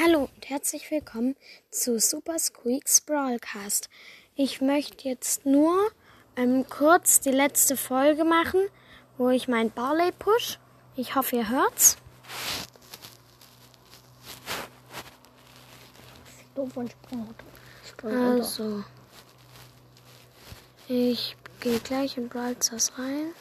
Hallo und herzlich willkommen zu Super Squeaks Brawlcast. Ich möchte jetzt nur ähm, kurz die letzte Folge machen, wo ich mein Barley push. Ich hoffe, ihr hört's. Doof und. Also, ich gehe gleich in Brawl rein.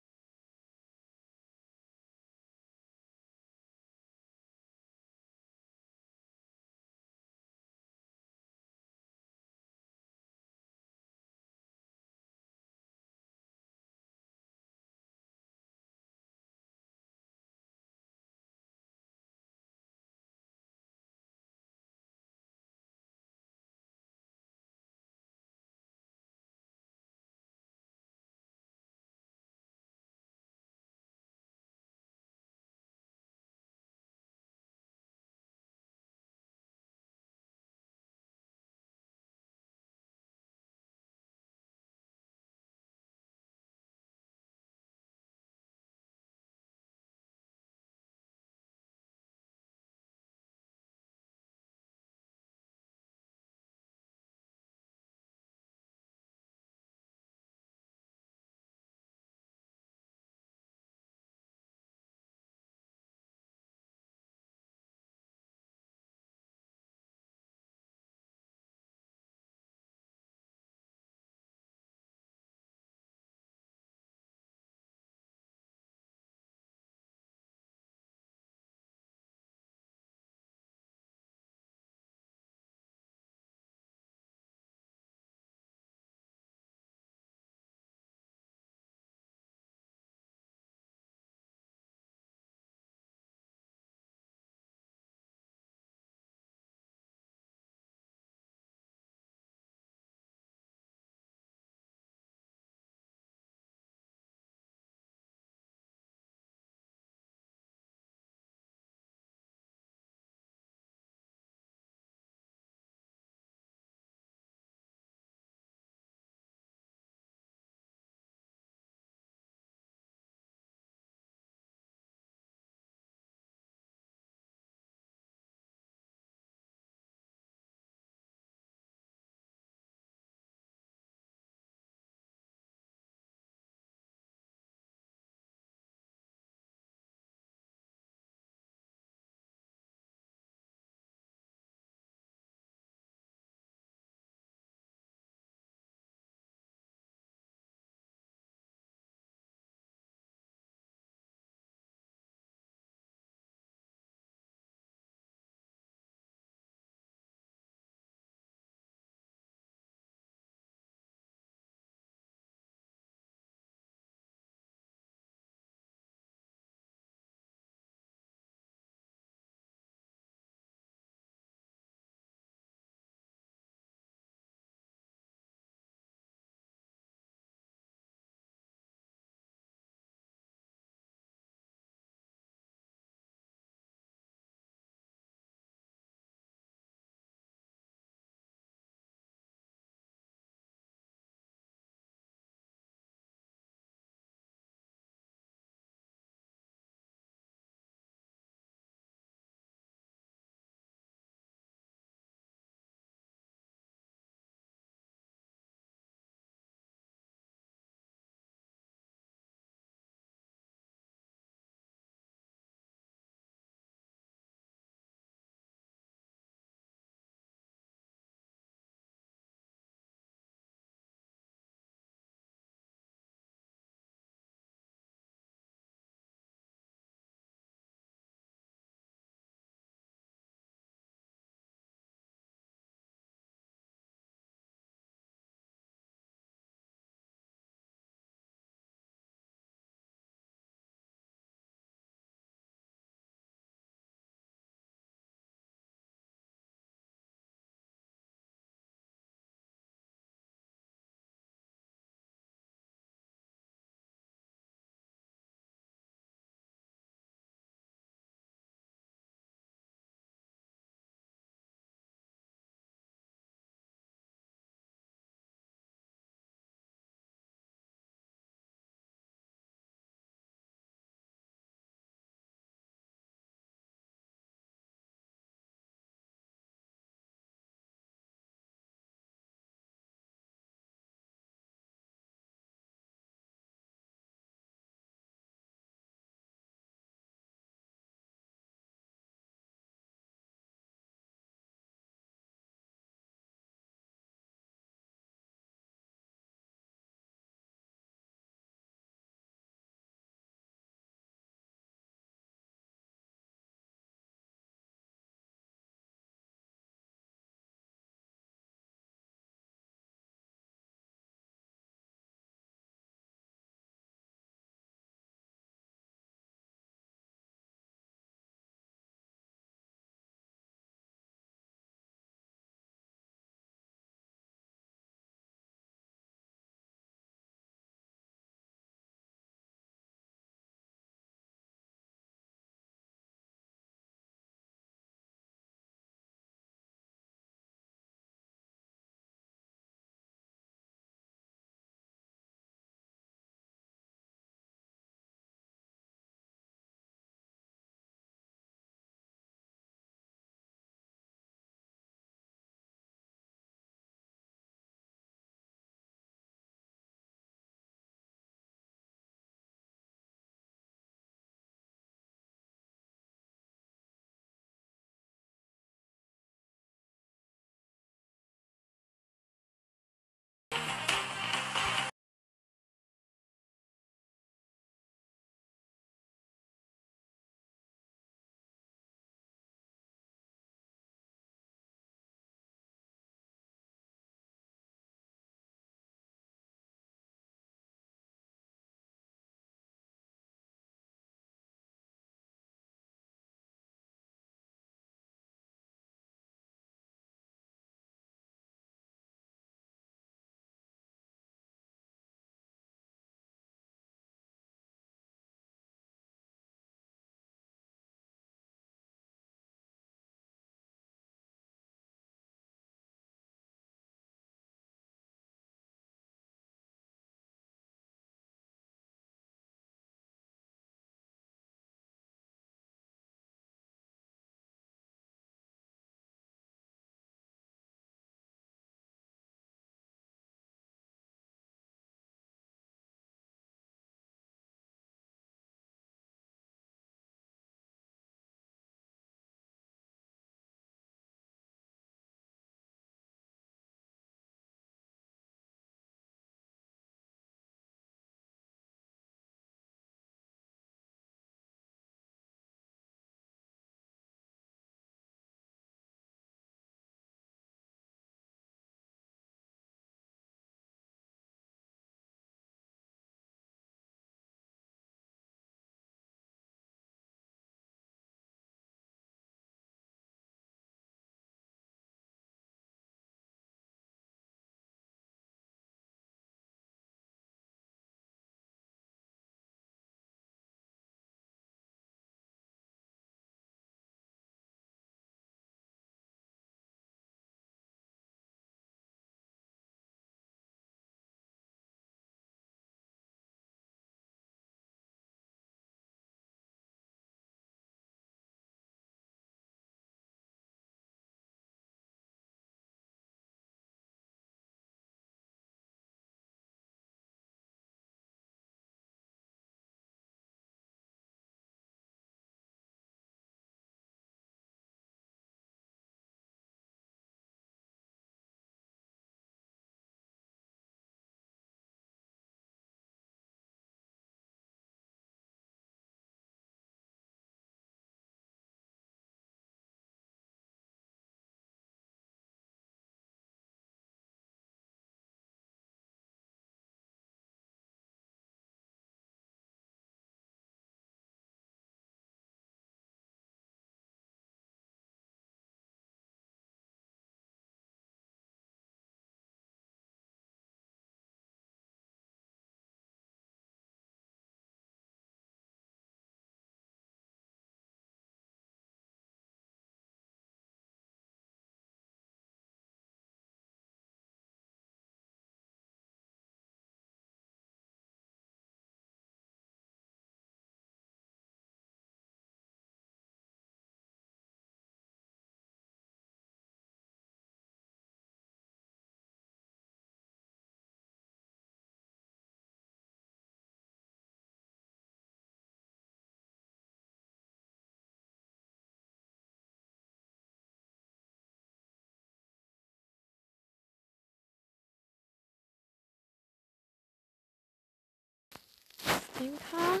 Denker.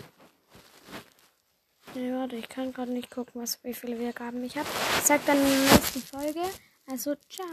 Nee, warte, ich kann gerade nicht gucken, was, wie viele Wiedergaben ich habe. Ich sag dann in der nächsten Folge. Also, ciao.